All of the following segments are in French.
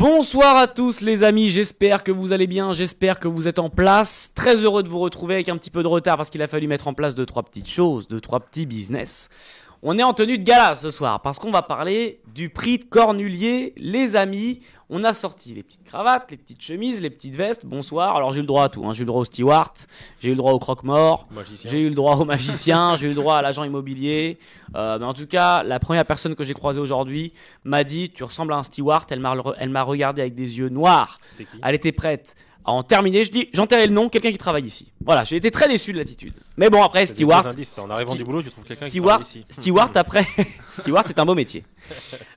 Bonsoir à tous les amis, j'espère que vous allez bien, j'espère que vous êtes en place. Très heureux de vous retrouver avec un petit peu de retard parce qu'il a fallu mettre en place deux trois petites choses, deux trois petits business. On est en tenue de gala ce soir parce qu'on va parler du prix de Cornulier. Les amis, on a sorti les petites cravates, les petites chemises, les petites vestes. Bonsoir. Alors j'ai eu le droit à tout. hein. J'ai eu le droit au steward, j'ai eu le droit au croque-mort, Magicien. j'ai eu le droit au magicien, j'ai eu le droit à l'agent immobilier. Euh, mais en tout cas, la première personne que j'ai croisée aujourd'hui m'a dit Tu ressembles à un steward. Elle m'a regardé avec des yeux noirs. Qui? Elle était prête en terminer. Je dis J'enterrais le nom, quelqu'un qui travaille ici. Voilà, j'ai été très déçu de l'attitude. Mais bon, après, bons indices. En arrivant Sti- du boulot, tu trouves quelqu'un qui Steward, travaille ici. Steward après, Steward c'est un beau métier.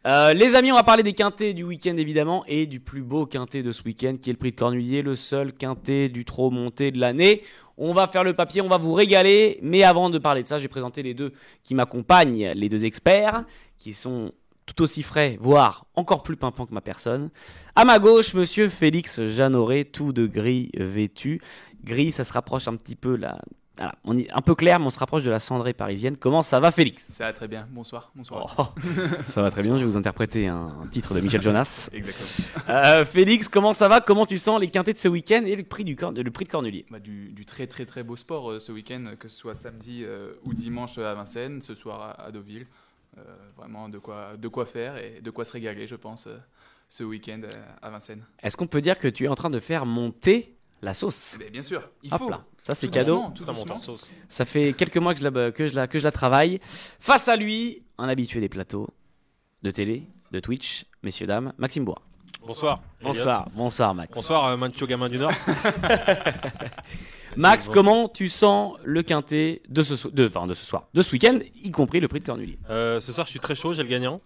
Euh, les amis, on va parler des quintés du week-end évidemment et du plus beau quintet de ce week-end qui est le prix de Cornulier, le seul quintet du trop monté de l'année. On va faire le papier, on va vous régaler, mais avant de parler de ça, je vais présenter les deux qui m'accompagnent, les deux experts qui sont tout aussi frais, voire encore plus pimpants que ma personne. À ma gauche, monsieur Félix Jeannoré, tout de gris vêtu. Gris, ça se rapproche un petit peu là. Voilà, on est un peu clair, mais on se rapproche de la cendrée parisienne. Comment ça va, Félix? Ça va très bien. Bonsoir. Bonsoir. Oh, Ça va très bien, je vais vous interpréter un, un titre de Michel Jonas. Exactement. Euh, Félix, comment ça va? Comment tu sens les quintés de ce week-end et le prix, du, le prix de Cornulier Bah, du, du très très très beau sport euh, ce week-end, que ce soit samedi euh, ou dimanche à Vincennes, ce soir à, à Deauville. Euh, vraiment de quoi, de quoi faire et de quoi se régaler, je pense, euh, ce week-end euh, à Vincennes. Est-ce qu'on peut dire que tu es en train de faire monter la sauce Eh bien, bien sûr, il Hop faut. là, ça c'est cadeau. doucement, sauce. Ça fait quelques mois que je, la, que, je la, que je la travaille. Face à lui, un habitué des plateaux de télé, de Twitch, messieurs, dames, Maxime Bois. Bonsoir. Bonsoir, bonsoir Max. Bonsoir, euh, Mancho Gamin du Nord. Max, comment tu sens le quintet de ce, so- de, enfin, de ce soir, de ce week-end, y compris le prix de Cornulier? Euh, ce soir, je suis très chaud, j'ai le gagnant.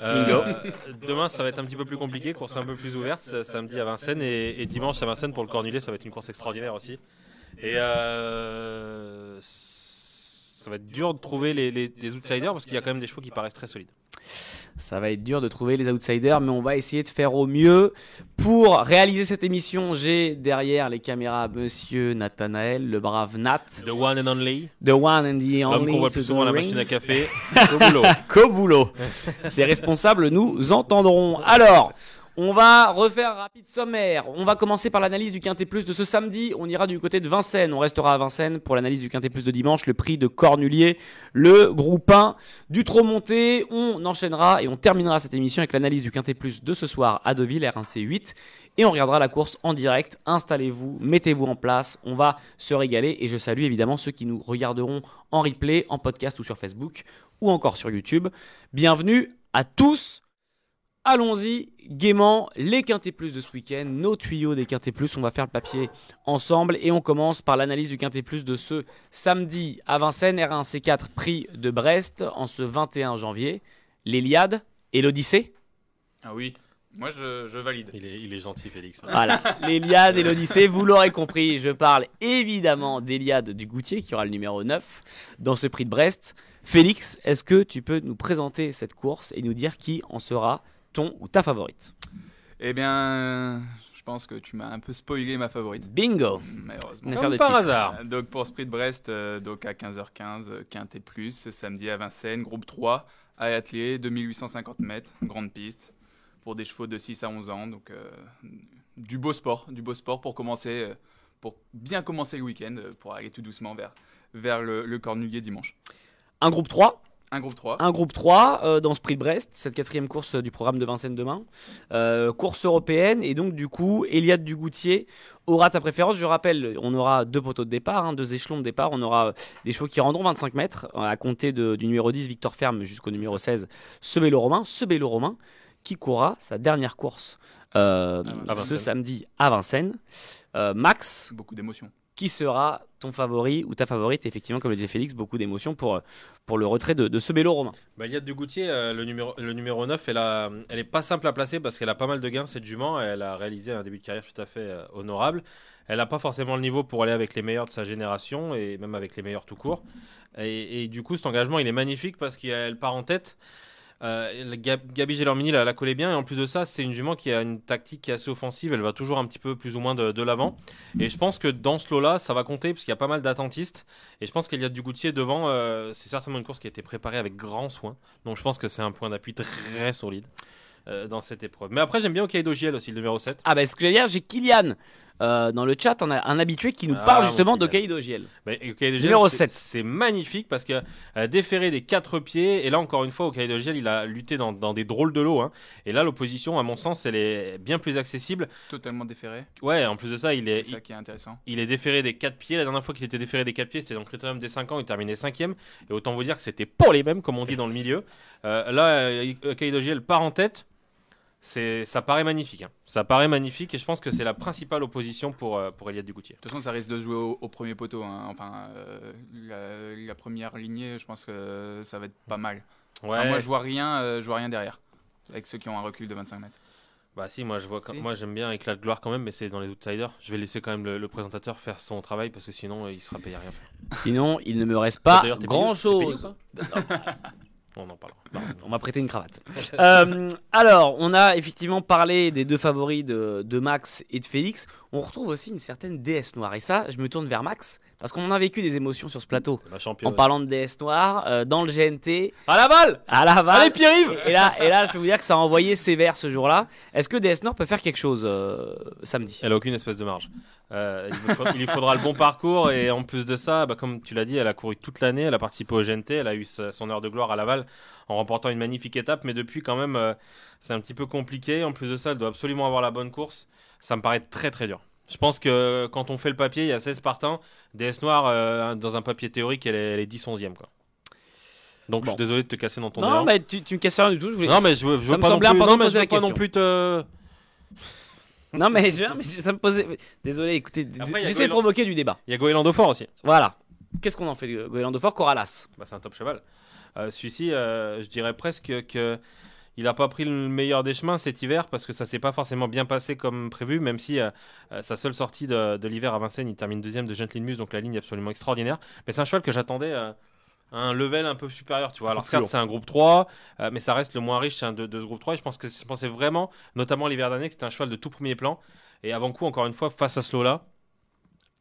Bingo. demain, ça va être un petit peu plus compliqué, course un peu plus ouverte. Samedi à Vincennes et, et dimanche à Vincennes pour le Cornulier, ça va être une course extraordinaire aussi. Et euh, ça va être dur de trouver les, les- les outsiders parce qu'il y a quand même des chevaux qui paraissent très solides. Ça va être dur de trouver les outsiders, mais on va essayer de faire au mieux. Pour réaliser cette émission, j'ai derrière les caméras Monsieur Nathanaël, le brave Nat, The one and only, the one and the l'homme only qu'on voit plus the souvent à la machine à café. Qu'au boulot. Ces responsables nous entendront. Alors, on va refaire un rapide sommaire. On va commencer par l'analyse du Quintet Plus de ce samedi. On ira du côté de Vincennes. On restera à Vincennes pour l'analyse du Quintet Plus de dimanche. Le prix de Cornulier, le groupe 1 du trop monté. On enchaînera et on terminera cette émission avec l'analyse du Quintet Plus de ce soir à Deauville, RNC 8. Et on regardera la course en direct. Installez-vous, mettez-vous en place. On va se régaler. Et je salue évidemment ceux qui nous regarderont en replay, en podcast ou sur Facebook ou encore sur YouTube. Bienvenue à tous. Allons-y gaiement, les Quintet Plus de ce week-end, nos tuyaux des Quintet Plus, on va faire le papier ensemble et on commence par l'analyse du Quintet Plus de ce samedi à Vincennes, R1 C4 prix de Brest en ce 21 janvier. L'Eliade et l'Odyssée Ah oui, moi je, je valide. Il est, il est gentil, Félix. Voilà, l'Eliade et l'Odyssée, vous l'aurez compris, je parle évidemment d'Eliade du Goutier qui aura le numéro 9 dans ce prix de Brest. Félix, est-ce que tu peux nous présenter cette course et nous dire qui en sera ton ou ta favorite Eh bien, je pense que tu m'as un peu spoilé ma favorite. Bingo Malheureusement. Comme par titre. hasard. Donc pour Sprint Brest, euh, donc à 15h15, euh, Quintet Plus, ce samedi à Vincennes, groupe 3, à Atelier, 2850 mètres, grande piste, pour des chevaux de 6 à 11 ans. Donc euh, du beau sport, du beau sport pour commencer, euh, pour bien commencer le week-end, pour aller tout doucement vers, vers le, le Cornulier dimanche. Un groupe 3, Un groupe 3. un groupe 3 euh, dans ce prix de Brest, cette quatrième course euh, du programme de Vincennes demain. Euh, course européenne et donc du coup, Eliade Dugoutier aura ta préférence. Je rappelle, on aura deux poteaux de départ, hein, deux échelons de départ. On aura des chevaux qui rendront 25 mètres à compter de- du numéro 10, Victor Ferme, jusqu'au numéro 16, ce Bélo Romain. Ce Bélo Romain qui courra sa dernière course euh, ce samedi à Vincennes. Euh, Max, Beaucoup d'émotions. Qui sera ton favori ou ta favorite Effectivement, comme le disait Félix, beaucoup d'émotions pour, pour le retrait de, de ce Bélo Romain. Bah, Liade du Goutier, euh, le, numéro, le numéro 9, elle, a, elle pas simple à placer parce qu'elle a pas mal de gains, cette jument. Elle a réalisé un début de carrière tout à fait euh, honorable. Elle n'a pas forcément le niveau pour aller avec les meilleurs de sa génération et même avec les meilleurs tout court. Et, et du coup, cet engagement, il est magnifique parce qu'elle part en tête. Euh, Gab- Gabi Gelormini la, la collait bien. Et en plus de ça c'est une jument qui a une tactique qui est assez offensive. Elle va toujours un petit peu plus ou moins de, l'avant. Et je pense que dans ce lot là ça va compter parce qu'il y a pas mal d'attentistes. Et je pense qu'il y a du Goutier devant. Euh, c'est certainement une course qui a été préparée avec grand soin. Donc je pense que c'est un point d'appui très solide euh, dans cette épreuve. Mais après, j'aime bien Okaido GL aussi, le numéro 7. Ah bah ce que j'allais dire, j'ai Kylian euh, dans le chat, on a un habitué qui nous Ah, parle justement d'Okaido GL, Numéro c'est- 7. C'est magnifique parce que euh, déféré des quatre pieds, et là encore une fois, Okaido GL, il a lutté dans, dans des drôles de l'eau. Et là, l'opposition, à mon sens, elle est bien plus accessible. Totalement déféré. Ouais, en plus de ça, il est, C'est ça qui est intéressant. il est déféré des 4 pieds. La dernière fois qu'il était déféré des 4 pieds, c'était dans le critérium des 5 ans. Il terminait 5ème. Et autant vous dire que c'était pour les mêmes, comme on dit dans le milieu. Euh, là, Kaido GL part en tête. C'est, ça paraît magnifique. hein. Ça paraît magnifique. Et je pense que c'est la principale opposition pour, euh, pour Eliade Dugoutier. De toute façon, ça risque de jouer au, au premier poteau. hein. Enfin, euh, la, la première lignée, je pense que ça va être pas mal. Ouais. Enfin, moi, je vois rien, euh, je vois rien derrière. Avec ceux qui ont un recul de 25 mètres. Bah si, moi je vois. quand- Si. Moi j'aime bien éclat de gloire quand même, mais c'est dans les outsiders. Je vais laisser quand même le, le présentateur faire son travail parce que sinon euh, il sera payé à rien. Sinon, il ne me reste pas grand payé- chose. On en parlera. On m'a prêté une cravate. Euh, alors, on a effectivement parlé des deux favoris de, de Max et de Félix. On retrouve aussi une certaine déesse noire. Et ça, je me tourne vers Max, parce qu'on a vécu des émotions sur ce plateau. En parlant de déesse noire, euh, dans le GNT, À la balle à Laval. Allez Pierre-Yves et là, et là, je peux vous dire que ça a envoyé sévère ce jour-là. Est-ce que DS Nord peut faire quelque chose euh, samedi? Elle a aucune espèce de marge. Euh, il, lui faudra, il lui faudra le bon parcours et en plus de ça, bah, comme tu l'as dit, elle a couru toute l'année, elle a participé au GNT, elle a eu son heure de gloire à Laval en remportant une magnifique étape, mais depuis quand même, euh, c'est un petit peu compliqué. En plus de ça, elle doit absolument avoir la bonne course. Ça me paraît très très dur. Je pense que quand on fait le papier, il y a 16 partants. DS Noir, euh, dans un papier théorique, elle est, elle est 10 11e. Quoi. Donc je suis désolé de te casser dans ton Non, mais tu, tu me casses rien du tout. Je voulais... Non, mais je veux, je Ça veux me pas non plus, important non, de mais je veux pas non plus te. Non, mais je, mais je- ça me posait. Désolé, écoutez, j'essaie de provoquer du débat. Il y a Goéland Fort aussi. Voilà. Qu'est-ce qu'on en fait de Goéland Fort? Coralas Bah, c'est un top cheval. Euh, Celui-ci, euh, je dirais presque que il n'a pas pris le meilleur des chemins cet hiver parce que ça s'est pas forcément bien passé comme prévu, même si euh, euh, sa seule sortie de, de l'hiver à Vincennes, il termine deuxième de Gentleman Muse, donc la ligne est absolument extraordinaire. Mais c'est un cheval que j'attendais euh, à un level un peu supérieur, tu vois. Alors certes, c'est un groupe 3, euh, mais ça reste le moins riche hein, de, de ce groupe 3. Et je pense que je pensais vraiment, notamment l'hiver dernier, que c'était un cheval de tout premier plan. Et avant coup, encore une fois, face à ce lot-là,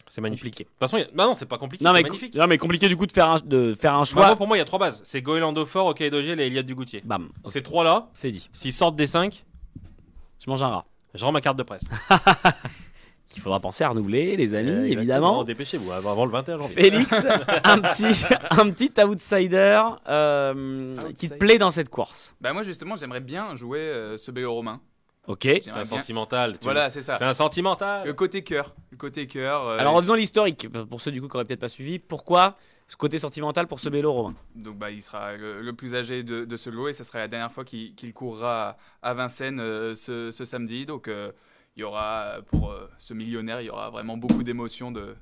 c'est magnifique. De toute façon, il y a- bah non, c'est pas compliqué, Non mais, magnifique. non, mais compliqué du coup de faire un, de faire un Bah, choix. moi, pour moi, il y a trois bases. C'est Goélando Fort, Okaido Gel et Eliade Dugoutier. Bam. Ok, Ces trois-là, C'est dit. s'ils sortent des 5, Je mange un rat. je rends ma carte de presse. Qu'il faudra penser à renouveler, les amis, Euh, évidemment. Dépêchez-vous avant avant le 21 janvier. Félix, un petit, un petit outsider euh, qui te plaît dans cette course. Bah, moi, justement, j'aimerais bien jouer euh, ce Bélo Romain. Ok. C'est un bien- sentimental. tu Voilà, c'est ça. C'est un sentimental. Le côté cœur. Le côté cœur. euh, Alors revenons à l'historique, pour ceux du coup qui n'auraient peut-être pas suivi. Pourquoi ce côté sentimental pour ce vélo romain? Donc bah, il sera le, le plus âgé de, de ce lot et ce sera la dernière fois qu'il qu'il courra à, à Vincennes euh, ce, ce samedi. Donc euh, il y aura pour euh, ce millionnaire, il y aura vraiment beaucoup d'émotions de,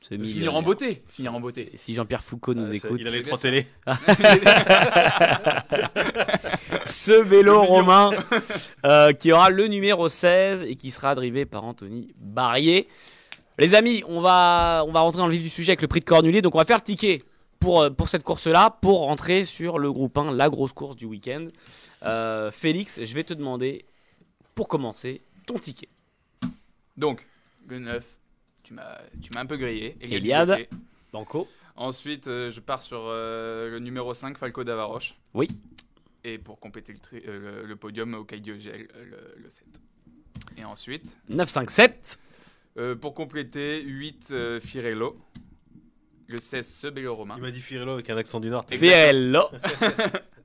Ce de finir en beauté. Finir en beauté. Et si Jean-Pierre Foucault nous Euh, écoute, Il a les trois télés. ce vélo romain euh, qui aura le numéro 16 et qui sera drivé par Anthony Barrier. Les amis, on va, on va rentrer dans le vif du sujet avec le prix de Cornulier. Donc on va faire le ticket pour, euh, pour cette course-là, pour rentrer sur le groupe 1, la grosse course du week-end. Euh, Félix, je vais te demander, pour commencer, ton ticket. Donc, G9, tu m'as tu m'as un peu grillé. Eliade Eliade. Banco. Ensuite, euh, je pars sur euh, le numéro 5, Falco d'Avaroche. Oui. Et pour compléter le, euh, le, le podium, au Diogel, le, le 7. Et ensuite, 9-5-7. euh, pour compléter, 8, euh, Firello. Le 16, ce Bélo Romain. Il m'a dit Firello avec un accent du Nord. Fiello.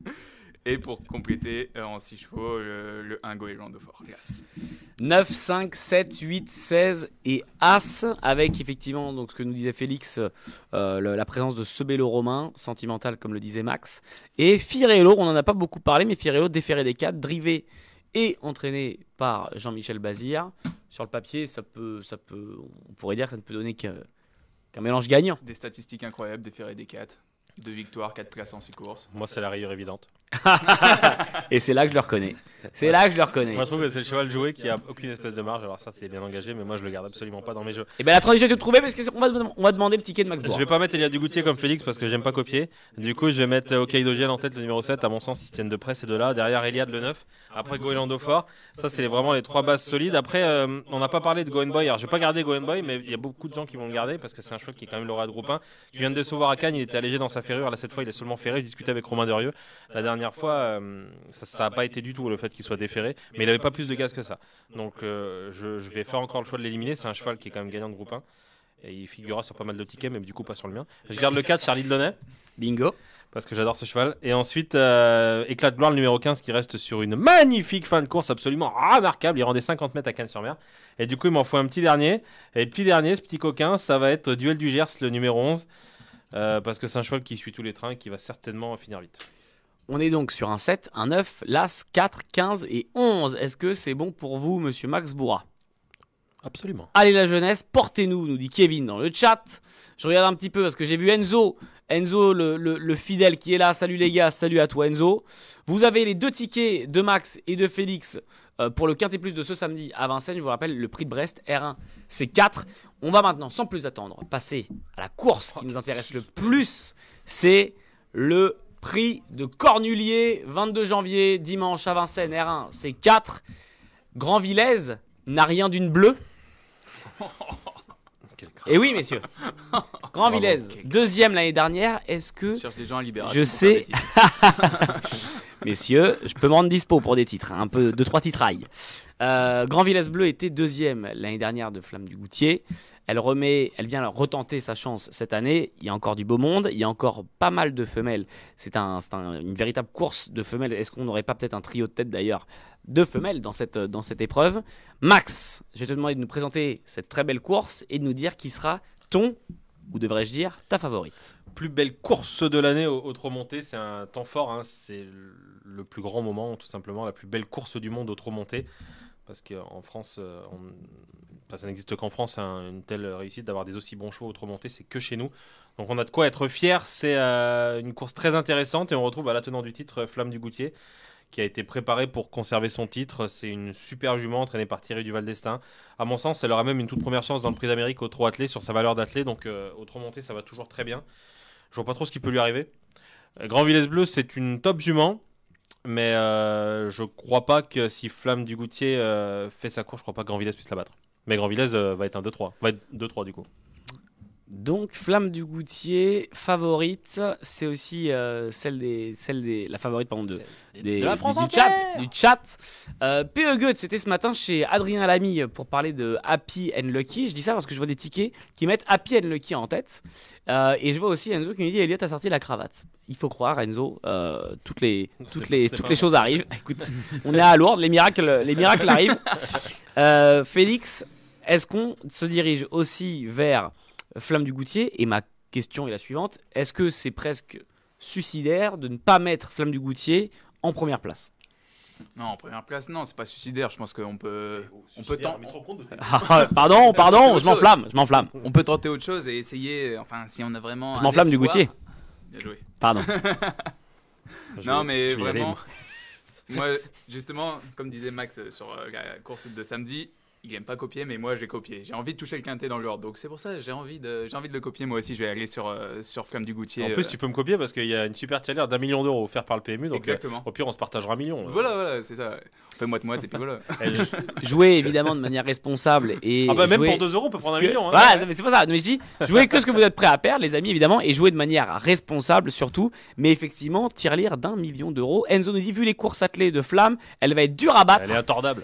Et pour compléter, euh, en 6 chevaux, le, le 1 Goéland de Fort. Glace. 9, 5, 7, 8, 16 et As, avec effectivement donc, ce que nous disait Félix, euh, le- la présence de ce Bello romain, sentimental comme le disait Max, et Firello, on n'en a pas beaucoup parlé, mais Firello déféré des 4, drivé et entraîné par Jean-Michel Bazir. Sur le papier, ça peut, ça peut, on pourrait dire que ça ne peut donner qu'un mélange gagnant. Des statistiques incroyables, ferrés des 4. 2 victoires, 4 places en 6 courses. Moi, c'est la rayure évidente. Et c'est là que je le reconnais. C'est là que je le reconnais. Moi, je trouve que c'est le cheval joué qui a aucune espèce de marge. Alors, certes, il est bien engagé, mais moi, je le garde absolument pas dans mes jeux. Et bien la transition est toute trouvée parce qu'on va, on va demander le ticket de Max Je Bourg. vais pas mettre Elia Dugoutier comme Félix parce que j'aime pas copier. Du coup, je vais mettre Okaido Gel en tête, le numéro 7. À mon sens, ils se tiennent de près, c'est de là. Derrière Eliade, le 9. Après Goélando Fort. Ça, c'est vraiment les trois bases solides. Après, euh, on n'a pas parlé de Goen Boy. Alors, je vais pas garder Goen Boy, mais il y a beaucoup de gens qui vont le garder parce que c'est un cheval qui est quand même l'aura de groupe 1. Qui vient de décevoir à Cannes. Il était allégé dans sa ferrure. Là, cette fois, il est seulement ferré. Je discutais avec Romain Derieux. La dernière fois, euh, ça n'a pas été du tout le fait qu'il soit déferré, mais il n'avait pas plus de gaz que ça. Donc, euh, je, je vais faire encore le choix de l'éliminer. C'est un cheval qui est quand même gagnant de groupe 1. Et il figurera sur pas mal de tickets, mais du coup pas sur le mien. Je garde le 4, Charlie Delaunay, Bingo. parce que j'adore ce cheval. Et ensuite, euh, Éclat de gloire, le numéro 15, qui reste sur une magnifique fin de course absolument remarquable. Il rendait 50 mètres à Cannes-sur-Mer. Et du coup, il m'en faut un petit dernier. Et le petit dernier, ce petit coquin, ça va être Duel du Gers, le numéro 11. Euh, parce que c'est un cheval qui suit tous les trains et qui va certainement finir vite. On est donc sur un 7, un 9, l'As, 4, 15 et 11. Est-ce que c'est bon pour vous, monsieur Max Bourra Absolument. Allez la jeunesse, portez-nous, nous dit Kevin dans le chat. Je regarde un petit peu parce que j'ai vu Enzo, Enzo le, le- le fidèle qui est là. Salut les gars, salut à toi Enzo. Vous avez les deux tickets de Max et de Félix euh, pour le Quintet Plus de ce samedi à Vincennes. Je vous rappelle, le prix de Brest R1 c'est 4. On va maintenant, sans plus attendre, passer à la course qui nous intéresse le plus. C'est le prix de Cornulier, 22 janvier, dimanche à Vincennes R1 c'est 4. Grand Villez n'a rien d'une bleue. Et oui, messieurs. Grand Villez, deuxième l'année dernière. Est-ce que, Je cherche des gens à libération. Je pour sais. messieurs, je peux me rendre dispo pour des titres, hein, un peu, deux, trois titrailles. Euh, Grand Villez Bleu était deuxième l'année dernière de Flamme du Goutier. Elle remet, elle vient retenter sa chance cette année. Il y a encore du beau monde, il y a encore pas mal de femelles. C'est un, un- une véritable course de femelles. Est-ce qu'on n'aurait pas peut-être un trio de tête d'ailleurs de femelles dans cette, dans cette épreuve? Max, je vais te demander de nous présenter cette très belle course et de nous dire qui sera ton, ou devrais-je dire, ta favorite. Plus belle course de l'année au, au Tromonté. C'est un temps fort. hein. C'est le plus grand moment, tout simplement. La plus belle course du monde au Tromonté. Parce qu'en France, euh, ça n'existe qu'en France, hein, une telle réussite d'avoir des aussi bons chevaux au Tromonté. C'est que chez nous. Donc on a de quoi être fier. C'est euh, une course très intéressante. Et on retrouve à la tenant du titre, euh, Flamme du Goutier qui a été préparée pour conserver son titre. C'est une super jument entraînée par Thierry Duval d'Estaing. À mon sens, elle aura même une toute première chance dans le Prix d'Amérique au trot attelé sur sa valeur d'attelé. Donc euh, au trot monté, ça va toujours très bien. Je vois pas trop ce qui peut lui arriver. Grand Villesse Bleu, c'est une top jument. Mais euh, je crois pas que si Flamme du Goutier euh, fait sa course, je crois pas que Grand Villesse puisse la battre. Mais Grand Villesse euh, va être un 2-3. Va être 2-3 du coup. Donc, Flamme du Goutier, favorite, c'est aussi euh, celle des, celle des, la favorite pardon, de, des- de la du- France du, chat. Du chat. Euh, PE Goethe, c'était ce matin chez Adrien Lamy pour parler de Happy and Lucky. Je dis ça parce que je vois des tickets qui mettent Happy and Lucky en tête. Euh, et je vois aussi Enzo qui me dit Elliot a sorti la cravate. Il faut croire, Enzo, toutes les, toutes les, toutes les choses arrivent. Écoute, on est à Lourdes, les miracles, les miracles arrivent. Félix, est-ce qu'on se dirige aussi vers Flamme du Goutier Et ma question est la suivante est-ce que c'est presque suicidaire de ne pas mettre Flamme du Goutier en première place? Non, en première place, non, c'est pas suicidaire. Je pense qu'on peut, on peut, ten- Ah, Pardon, pardon, je m'enflamme, je m'enflamme. on peut tenter autre chose et essayer. Enfin, si on a vraiment. Je m'enflamme du Goutier. Bien joué. Pardon. Je Non, mais aller, vraiment. moi. Moi, justement, comme disait Max sur euh, la course de samedi, il aime pas copier, mais moi j'ai copié. J'ai envie de toucher le quintet dans le genre, donc c'est pour ça j'ai envie de j'ai envie de le copier. Moi aussi, je vais aller sur euh, sur Flamme du Goutier. En plus, euh, tu peux me copier parce qu'il y a une super tirelire d'un million d'euros offert par le PMU. Donc, exactement. euh, au pire, on se partagera un million. Voilà, voilà, c'est ça. On fait moite moite et puis voilà. Jouer évidemment de manière responsable et. ah bah, même jouer pour 2 euros, on peut prendre un que- million. hein. Voilà, non, mais c'est pas ça. Mais je dis, jouez que ce que vous êtes prêt à perdre, les amis, évidemment, et jouer de manière responsable surtout. Mais effectivement, tirelire d'un million d'euros. Enzo nous dit, vu les courses attelées de Flamme, elle va être dure à battre. Elle est intordable.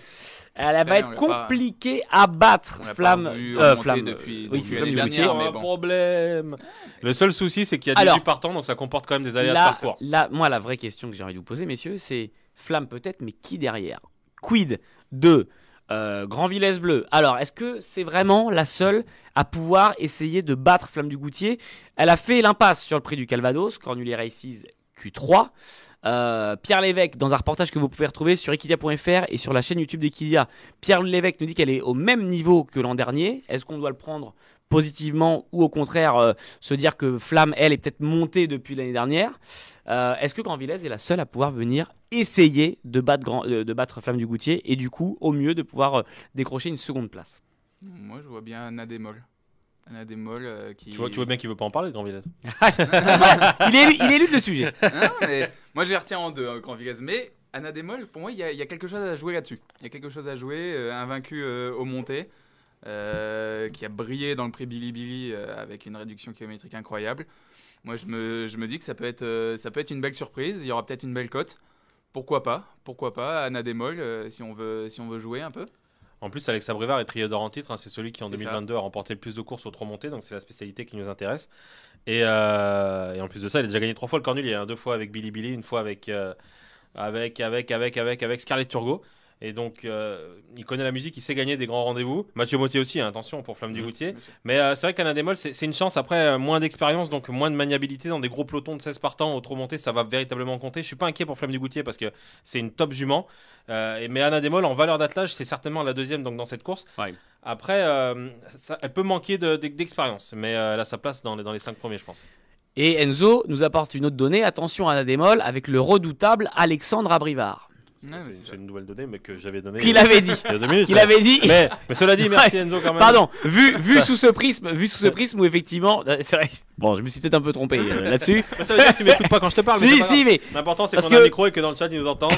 Elle va être compliquée à battre. on l'a pas Flamme, vu euh, Flamme. depuis- oui, c'est un bon. problème. Le seul souci, c'est qu'il y a 18 Alors, partants, donc ça comporte quand même des aléas de Là, parcours. là, moi, la vraie question que j'ai envie de vous poser, messieurs, c'est Flamme peut-être, mais qui derrière? Quid de euh, Grand Villesse Bleu? Alors, est-ce que c'est vraiment la seule à pouvoir essayer de battre Flamme du Goutier? Elle a fait l'impasse sur le prix du Calvados, Cornulier Races Q3. Euh, Pierre Lévesque, dans un reportage que vous pouvez retrouver sur equidia.fr et sur la chaîne YouTube d'Equidia, Pierre Lévesque nous dit qu'elle est au même niveau que l'an dernier. Est-ce qu'on doit le prendre positivement ou au contraire euh, se dire que Flamme, elle, est peut-être montée depuis l'année dernière? Euh, Est-ce que Grand Villesse est la seule à pouvoir venir essayer de battre, de battre Flamme du Goutier et du coup, au mieux, de pouvoir décrocher une seconde place? Moi, je vois bien Anna Démol. Anna Démol euh, qui. Tu vois, tu vois bien qu'il veut pas en parler, Grand Villette. il, est, il élude le sujet. Non, mais moi, je les retiens en deux, hein, Grand Villesse. Mais Anna Démol, pour moi, il y, a- il y a quelque chose à jouer là-dessus. Il y a quelque chose à jouer. euh, invaincu euh, au monté. euh, qui a brillé dans le prix Billy Billy euh, avec une réduction kilométrique incroyable. Moi, je me, je me dis que ça peut, être, euh, ça peut être une belle surprise. Il y aura peut-être une belle cote. Pourquoi pas? Pourquoi pas Anna Demol, euh, si, on veut, si on veut jouer un peu? En plus, Alexa Brevard est trié d'or en titre. hein, c'est celui qui, en C'est ça. 2022, a remporté le plus de courses au trop monté. Donc, c'est la spécialité qui nous intéresse. Et, euh, et en plus de ça, il a déjà gagné trois fois le cornulier. hein, deux fois avec Billy Billy, une fois avec, euh, avec, avec, avec, avec, avec Scarlett Turgot. Et donc, euh, il connaît la musique, il sait gagner des grands rendez-vous. Mathieu Mottier aussi, hein, attention pour Flamme du Goutier. Mais euh, c'est vrai qu'un Adémol, c'est une chance. Après, euh, moins d'expérience, donc moins de maniabilité dans des gros pelotons de 16 partants au trop monté, ça va véritablement compter. Je suis pas inquiet pour Flamme du Goutier parce que c'est une top jument. Euh, et- mais Anna Demol, en valeur d'attelage, c'est certainement la deuxième donc, dans cette course. Ouais. Après, euh, ça- elle peut manquer de- de- d'expérience, mais euh, elle a sa place dans les, dans les cinq premiers, je pense. Et Enzo nous apporte une autre donnée. Attention à la démol avec le redoutable Alexandre Abrivard. C'est mais une- nouvelle donnée, mais que j'avais donnée Qu'il avait dit. il y a deux minutes. Qu'il ouais. avait dit. Mais, mais cela dit, merci Enzo quand même. Pardon, vu, vu sous ce prisme, vu sous ce prisme où effectivement, euh, c'est vrai. Bon, je me suis peut-être un peu trompé euh, là-dessus. Mais ça veut dire que tu m'écoutes pas quand je te parle. mais si, pas si, mais L'important, c'est qu'on a un micro et que dans le chat, ils nous entendent.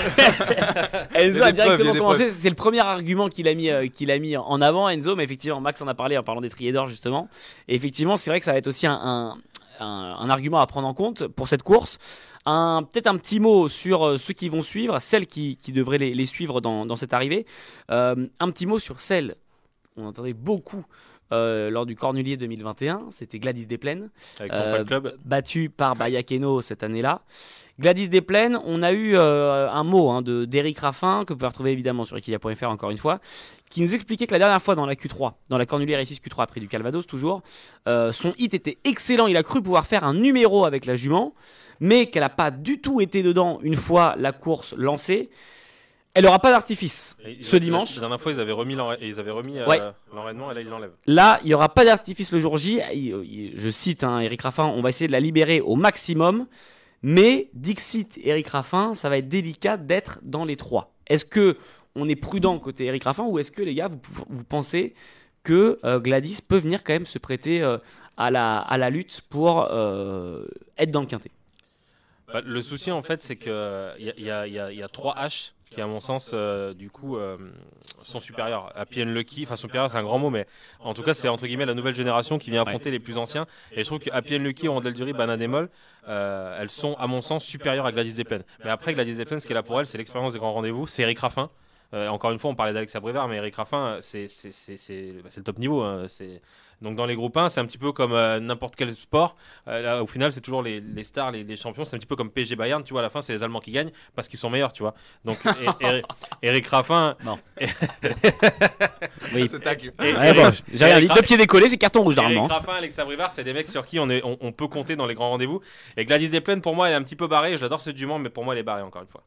Enzo a directement commencé. C'est le premier argument qu'il a mis, euh, qu'il a mis en avant, Enzo. Mais effectivement, Max en a parlé en parlant des triés d'or justement. Et effectivement, c'est vrai que ça va être aussi un, un, un- argument à prendre en compte pour cette course. Peut-être un petit mot sur euh, ceux qui vont suivre, celles qui, devraient les, les suivre dans, dans cette arrivée. Euh, un petit mot sur celles. On entendait beaucoup euh, lors du Cornulier 2021. C'était Gladys Desplaines Avec son Euh, club. battu par Bayakeno cette année-là. Gladys Desplaines, on a eu euh, un mot hein, de d'Eric Raffin, que vous pouvez retrouver évidemment sur equidia.fr encore une fois, qui nous expliquait que la dernière fois dans la Q3, dans la Cornulier R6 Q3 près du Calvados toujours, son hit était excellent, il a cru pouvoir faire un numéro avec la jument, mais qu'elle n'a pas du tout été dedans une fois la course lancée. Elle n'aura pas d'artifice ce dimanche. La dernière fois, ils avaient remis ils avaient remis euh, l'enraînement et là, ils l'enlèvent. Là, il n'y aura pas d'artifice le jour J. Je cite hein, Eric Raffin, on va essayer de la libérer au maximum. Mais Dixit, Eric Raffin, ça va être délicat d'être dans les trois. Est-ce que on est prudent côté Eric Raffin ou est-ce que les gars, vous, pensez que euh, Gladys peut venir quand même se prêter euh, à, la, à la lutte pour être dans le quintet? Bah, le souci, en fait, c'est qu'il y y a trois H qui, à mon sens, euh, du coup, euh, sont supérieurs. Happy and Lucky, enfin, supérieur, c'est un grand mot, mais en tout cas, c'est entre guillemets la nouvelle génération qui vient affronter les plus anciens. Et je trouve que Happy and Lucky, Rondel Dury, Banana Demol, euh, elles sont, à mon sens, supérieures à Gladys Desplaines. Mais après, Gladys Desplaines, ce qui est là pour elle, c'est l'expérience des grands rendez-vous. C'est Eric Raffin. Euh, encore une fois, on parlait d'Alexa Brevard, mais Eric Raffin, bah, c'est le top niveau. hein. C'est- Donc dans les groupes 1, c'est un petit peu comme euh, n'importe quel sport. Euh, là, au final, c'est toujours les, les stars, les, les champions. C'est un petit peu comme PSG Bayern. Tu vois, à la fin, c'est les Allemands qui gagnent parce qu'ils sont meilleurs, tu vois. Donc et- et- Eric Raffin, Oui. Ce tacle. et- Ouais, bon, j'ai rien dit. Eric Deux pieds décollés, c'est carton rouge Eric normalement. Raffin, Alexa Brevard, c'est des mecs sur qui on, est, on, on peut compter dans les grands rendez-vous. Et Gladys Desplaines, pour moi, elle est un petit peu barrée. J'adore cette jument, mais pour moi, elle est barrée encore une fois.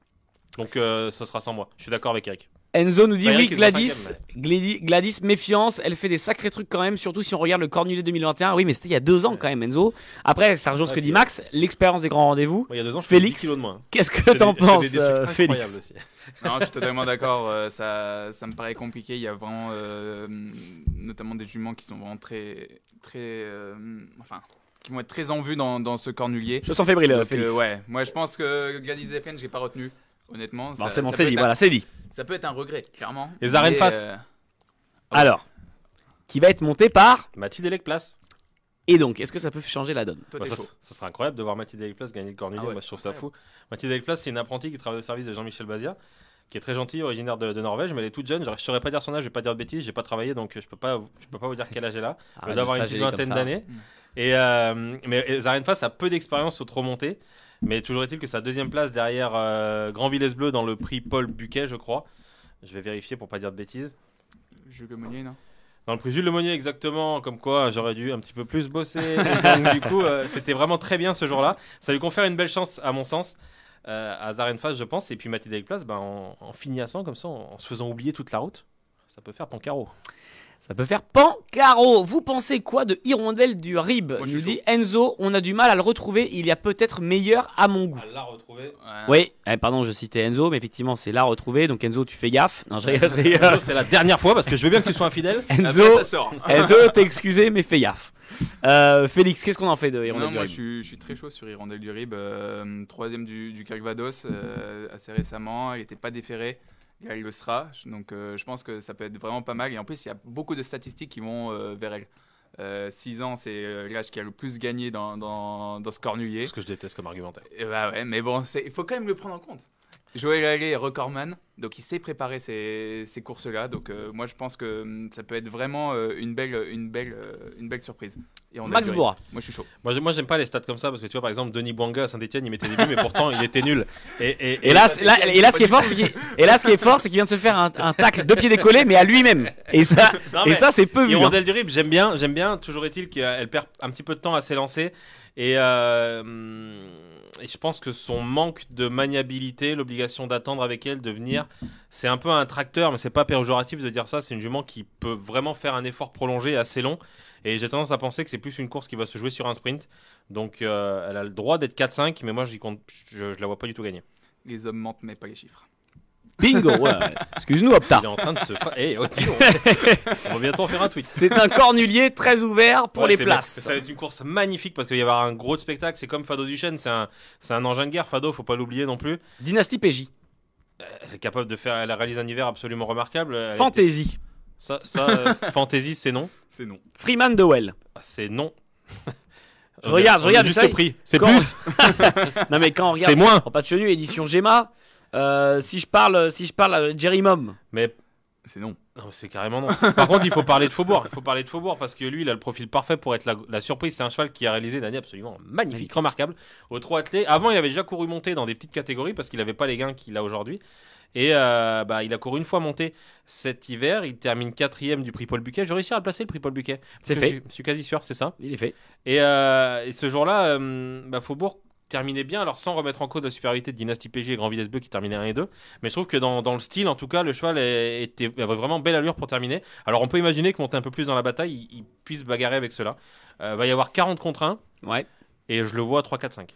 Donc euh, ce sera sans moi. Je suis d'accord avec Eric. Enzo nous dit Bah, oui, Gladys, Gladys, Gladys, méfiance, elle fait des sacrés trucs quand même, surtout si on regarde le Cornulier 2021. Oui, mais c'était il y a deux ans quand même, Enzo. Après, ça rejoint ce que dit Max, l'expérience des grands rendez-vous. Il y a deux ans, je Félix, fais 10 kilos de moins. Qu'est-ce que t'en penses, euh, Félix aussi. Non, je suis totalement d'accord. euh, ça, ça me paraît compliqué. Il y a vraiment, euh, notamment des juments qui sont vraiment très, très, euh, enfin, qui vont être très en vue dans, dans ce cornulier. Je sens fébrile, euh, Félix. euh, ouais, moi je pense que Gladys Zeppelin, j'ai pas retenu. Honnêtement, Bon, c'est bon, c'est dit, être voilà, c'est dit. Ça peut être un regret, clairement. Et Zaren Mais, Fass euh, Ah Alors, qui va être monté par. Mathilde Elec place. Et donc, est-ce que ça peut changer la donne toi, Bah, t'es ça, ça serait incroyable de voir Mathilde Elec-Place gagner le Cornulier. Ah ouais, Moi, je trouve ça fou. Mathilde Elec-Place, c'est une apprentie qui travaille au service de Jean-Michel Bazia, qui est très gentille, originaire de, de Norvège, mais elle est toute jeune. Je ne saurais pas dire son âge, je vais pas dire de bêtises, j'ai pas travaillé, donc je peux pas, je peux pas vous dire quel âge elle a. Elle doit avoir une petite vingtaine ça. d'années. Mm. Et euh, mais Zaren Fass a peu d'expérience au trop monté, mais toujours est-il que sa deuxième place derrière euh, Grand Villesse Bleu dans le prix Paul Buquet, je crois. Je vais vérifier pour pas dire de bêtises. Jules Lemonnier, non? Dans le prix Jules Lemonnier, exactement, comme quoi j'aurais dû un petit peu plus bosser. Donc, du coup, euh, c'était vraiment très bien ce jour-là. Ça lui confère une belle chance, à mon sens, euh, à Zarenfas, je pense. Et puis Mathilde Place, ben, en, en finissant comme ça, en, en se faisant oublier toute la route, ça peut faire pancaro. Ça peut faire Pancaro. Vous pensez quoi de Hirondelle du Rib Moi, je Nous suis dit Enzo, on a du mal à le retrouver. Il y a peut-être meilleur à mon goût. Elle l'a retrouvé. Oui, eh, pardon, je citais Enzo, mais effectivement, c'est là retrouvé. Donc Enzo, tu fais gaffe. Non, je rigole, je rigole. C'est la dernière fois parce que je veux bien que tu sois infidèle. Enzo, Après, ça sort. Enzo, t'es excusé, mais fais gaffe. Euh, Félix, qu'est-ce qu'on en fait de Non, Hirondelle du moi, Rib je suis, je suis très chaud sur Hirondelle du Rib. euh, troisième du, du Calvados euh, assez récemment. Il n'était pas déféré. Elle le sera. Donc euh, je pense que ça peut être vraiment pas mal. Et en plus, il y a beaucoup de statistiques qui vont euh, vers elle. 6 ans, c'est euh, l'âge qui a le plus gagné dans, dans, dans ce cornulier. Ce que je déteste comme argumentaire. Et bah ouais, mais bon, il faut quand même le prendre en compte. Joël Allais recordman, donc il sait préparer ces, ces courses-là. Donc euh, moi, je pense que hum, ça peut être vraiment euh, une, belle, une, belle, euh, une belle surprise. Et on a Max duré. Bourra. Moi, je suis chaud. Moi, moi, j'aime pas les stats comme ça parce que tu vois, par exemple, Denis Bouanga à Saint-Etienne, il mettait des buts, mais pourtant, il était nul. Et, et, Et là, c'est- là, et là, ce qui est fort, c'est qu'il et là, ce qui est fort, c'est qu'il vient de se faire un, un tacle deux pieds décollés, mais à lui-même. Et ça, Non, et mais ça, c'est peu vu. hein. Du Rib, j'aime bien, j'aime bien. Toujours est-il qu'elle perd un petit peu de temps à s'élancer. Et, euh, hum, et je pense que son manque de maniabilité, l'obligation d'attendre avec elle, de venir, c'est un peu un tracteur, mais c'est pas péjoratif de dire ça. C'est une jument qui peut vraiment faire un effort prolongé assez long. Et j'ai tendance à penser que c'est plus une course qui va se jouer sur un sprint. Donc euh, elle a le droit d'être 4-5, mais moi j'y compte, je, je la vois pas du tout gagner. Les hommes mentent, mais pas les chiffres. Bingo, ouais. Excuse-nous, Opta. Il est en train de se. fa- Eh, oh, donc. on va bientôt en faire un tweet. C'est un cornulier très ouvert pour Ouais, les places. Ça va être une course magnifique parce qu'il va y avoir un gros spectacle. C'est comme Fado Duchesne, c'est un, c'est un engin de guerre. Fado, faut pas l'oublier non plus. Dynastie PJ. Elle est capable de faire, elle réalise un hiver absolument remarquable. Elle Fantasy. était- Ça, ça euh, fantasy, c'est non. C'est non. Freeman Dowell. C'est non. Je regarde, je regarde, juste savez, prix. C'est quand- plus, Non, mais quand on regarde. c'est moins. En pas de chenu, édition Gemma. euh, si je parle, si je parle à Jerry Mom. Mais C'est non. Non, c'est carrément non. Par contre, il faut parler de Faubourg. Il faut parler de Faubourg parce que lui, il a le profil parfait pour être la, la surprise. C'est un cheval qui a réalisé une année absolument magnifique, remarquable. Au 3 attelé. Avant, il avait déjà couru monté dans des petites catégories parce qu'il n'avait pas les gains qu'il a aujourd'hui. Et euh, bah, il a couru une fois monté cet hiver. Il termine quatrième du prix Paul Buquet. Je vais réussir à le placer le prix Paul Buquet. C'est fait. Je, je suis quasi sûr, c'est ça. Il est fait. Et, euh, et ce jour-là, euh, bah, Faubourg terminait bien, alors sans remettre en cause la supériorité de Dynasty PG et Grand Vitesse Bleu qui terminaient 1 et 2. Mais je trouve que dans, dans le style, en tout cas, le cheval est- était, avait vraiment belle allure pour terminer. Alors on peut imaginer que monter un peu plus dans la bataille, il, il puisse bagarrer avec cela. Euh, va y avoir 40 contre 1 Ouais. et je le vois à 3, 4, 5.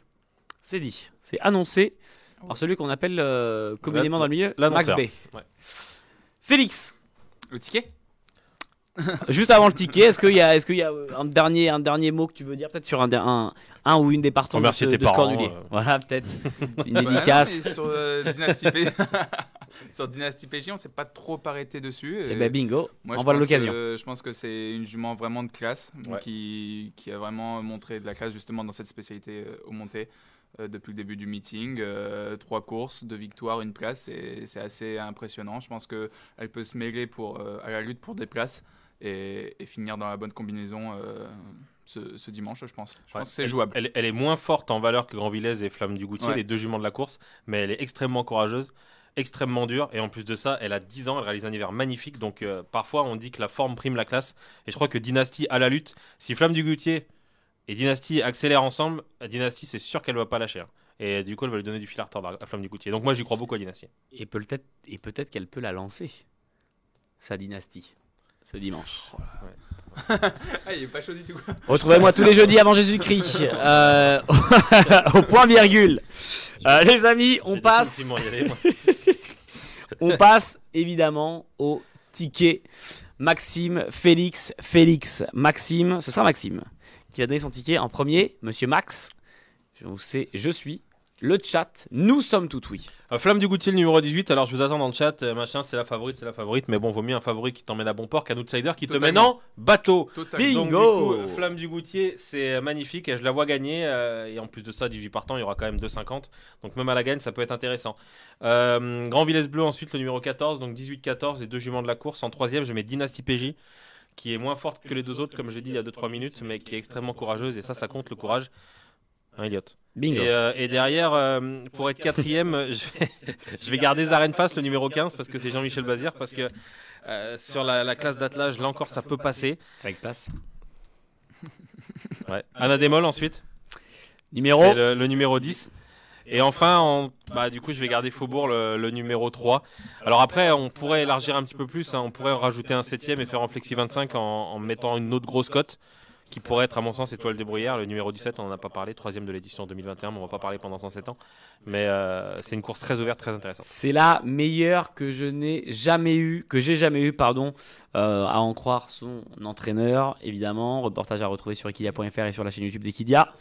C'est dit. C'est annoncé par celui qu'on appelle euh, communément dans le milieu Max. B. Ouais. Félix. Le ticket? Juste avant le ticket, est-ce qu'il y a, est-ce qu'il y a euh, un dernier, un dernier mot que tu veux dire peut-être sur un, un, un ou une des partants de tes de parents, cornulier euh. Voilà, peut-être une dédicace. sur, euh, Dynasty P- sur Dynasty PJ, on s'est pas trop arrêté dessus. Et Et ben bingo, moi, on je voit pense l'occasion. que- Je pense que c'est une jument vraiment de classe Ouais. qui, qui a vraiment montré de la classe justement dans cette spécialité euh, au monté euh, depuis le début du meeting. Euh, trois courses, deux victoires, une place, et c'est assez impressionnant. Je pense qu'elle peut se mêler pour, euh, à la lutte pour des places et, et finir dans la bonne combinaison euh, ce, ce dimanche, je pense. Je Ouais. pense que c'est jouable. Elle, elle est moins forte en valeur que Grand Villez et Flamme du Goutier, Ouais. les deux juments de la course, mais elle est extrêmement courageuse, extrêmement dure, et en plus de ça, elle a 10 ans, elle réalise un hiver magnifique, donc euh, parfois on dit que la forme prime la classe, et je crois que Dynasty à la lutte, si Flamme du Goutier et Dynasty accélèrent ensemble, Dynasty c'est sûr qu'elle va pas lâcher. hein. Et du coup, elle va lui donner du fil à retordre à Flamme du Goutier. Donc moi, j'y crois beaucoup à Dynasty. Et peut-être, et peut-être qu'elle peut la lancer, sa dynastie, ce dimanche. Ah, il est pas chaud du tout. Retrouvez-moi tous les jeudis avant Jésus-Christ, euh, au point virgule. Euh, les amis, on passe, on passe évidemment au ticket. Maxime, Félix, Félix, Maxime, ce sera Maxime qui a donné son ticket en premier. Monsieur Max, je vous sais, je suis le chat. Nous sommes tout oui. Euh, Flamme du Goutier, le numéro 18. Alors, je vous attends dans le chat. euh, machin, c'est la favorite, c'est la favorite. Mais bon, vaut mieux un favori qui t'emmène à bon port qu'un outsider qui te mène en bateau. Totalement. Bingo. Donc, du coup, euh, Flamme du Goutier, c'est euh, magnifique et je la vois gagner. euh, et en plus de ça, 18 partants, il y aura quand même 2,50. Donc, même à la gagne, ça peut être intéressant. Euh, Grand Villesse Bleu, ensuite, le numéro 14. Donc, 18-14, les deux juments de la course. En troisième, je mets Dynasty PJ, qui est moins forte que les deux autres, comme j'ai dit il y a 2-3 minutes, mais qui est extrêmement courageuse. Et ça, ça compte le courage. Hein, Elliot Bingo. et, euh, et derrière, euh, pour être quatrième, je vais, je vais garder Zaren Face, le numéro 15, parce que c'est Jean-Michel Bazir, parce que euh, sur la, la classe d'attelage, là encore, ça peut passer. Avec place. Ouais. Anna Démol ensuite, Numéro. le, le numéro 10. Et enfin, on- bah, du coup, je vais garder Faubourg, le, le numéro 3. Alors après, on pourrait élargir un petit peu plus, hein, on pourrait rajouter un septième et faire en flexi 25 en, en mettant une autre grosse cote. Qui pourrait être, à mon sens, étoile de bruyère. Le numéro 17, on n'en a pas parlé, troisième de l'édition 2021, mais on va pas parler pendant 107 ans. Mais euh, c'est une course très ouverte, très intéressante. C'est la meilleure que je n'ai jamais eu, que j'ai jamais eu, pardon, euh, à en croire son entraîneur, évidemment. Reportage à retrouver sur equidia.fr et sur la chaîne YouTube d'Equidia.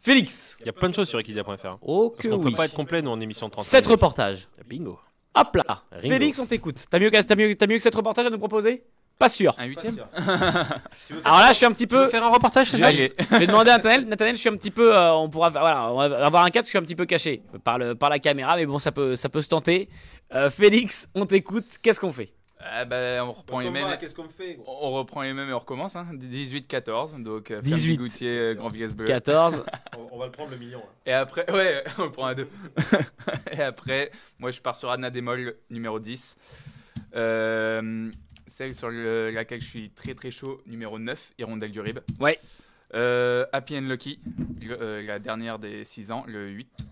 Félix. Il y a plein de choses sur equidia.fr. Oh Parce qu'on oui. peut pas être complet, nous, en émission 30 Sept minutes. reportages. Bingo. Hop là. Ringo. Félix, on t'écoute. T'as mieux, que- t'as mieux, t'as mieux que cette reportage à nous proposer? Pas sûr. Un huitième Alors là, je suis un petit peu. faire un reportage, c'est ça. Je vais demander à Nathanaël. Nathanaël, je suis un petit peu. euh, on pourra voilà, on va avoir un cadre, je suis un petit peu caché par, le, par la caméra, mais bon, ça peut, ça peut se tenter. Euh, Félix, on t'écoute. Qu'est-ce qu'on fait? Ah bah, on reprend les mêmes. Qu'est-ce qu'on fait On reprend les mêmes et on recommence. Hein. 18-14. Donc, euh, 18. Fermi Goutier, euh, Grand Villas Bleu. 14. On va le prendre le million. Et après, ouais, on le prend à deux. et après, moi je pars sur Anna Démol, numéro 10. Euh, celle sur le- laquelle je suis très très chaud, numéro 9, Hirondelle du Rib. Ouais. Euh, Happy and Lucky, le- euh, la dernière des 6 ans, le 8.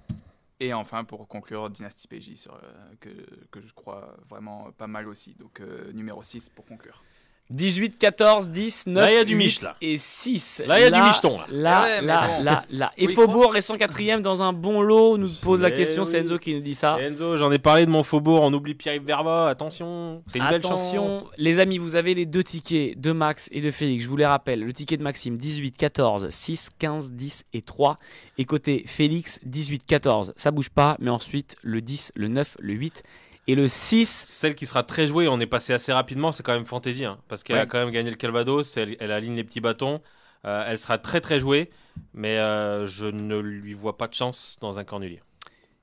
Et enfin, pour conclure, Dynasty PJ, sur, euh, que, que je crois vraiment pas mal aussi. Donc euh, numéro 6 pour conclure. 18, 14, 10, 9, Là, il y a du 8 mich, là. et 6. Là, il y a du micheton, là. Là, Ouais, mais là, bon. là, là. Et Oui, Faubourg est 104ème dans un bon lot, nous pose la question. C'est. Enzo qui nous dit ça. Enzo, j'en ai parlé de mon faubourg, on oublie Pierre-Yves Verba, attention, c'est une belle chance. Attention, les amis, vous avez les deux tickets de Max et de Félix. Je vous les rappelle. Le ticket de Maxime 18, 14, 6, 15, 10 et 3. Et côté Félix 18, 14. Ça bouge pas, mais ensuite le 10, le 9, le 8 et le 6. Celle qui sera très jouée, on est passé assez rapidement, c'est quand même Fantasy, hein, parce qu'elle a quand même gagné le Calvados, elle, elle aligne les petits bâtons, euh, elle sera très très jouée, mais euh, je ne lui vois pas de chance dans un cornulier.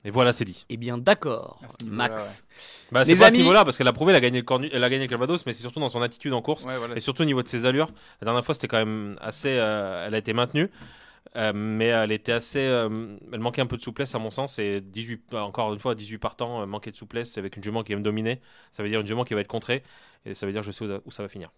Et voilà, c'est dit. Eh bien, d'accord, À Max. Bah, Les c'est pas à amis- ce niveau-là, parce qu'elle a prouvé, elle a gagné le, cornu- elle a gagné le Calvados, mais c'est surtout dans son attitude en course. Ouais, voilà. Et surtout au niveau de ses allures, la dernière fois c'était quand même assez. euh, elle a été maintenue, mais elle était assez. euh, elle manquait un peu de souplesse à mon sens. Et 18, encore une fois, 18 partants, euh, manquer de souplesse avec une jument qui va me dominer. Ça veut dire une jument qui va être contrée. Et ça veut dire que je sais où, où ça va finir.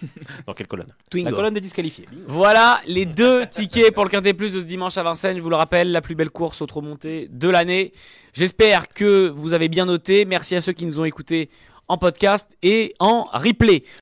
Dans quelle colonne? Twingo. La colonne des disqualifiés. Voilà les deux tickets pour le Quintet Plus de ce dimanche à Vincennes. Je vous le rappelle, la plus belle course au remontée de l'année. J'espère que vous avez bien noté. Merci à ceux qui nous ont écoutés en podcast et en replay.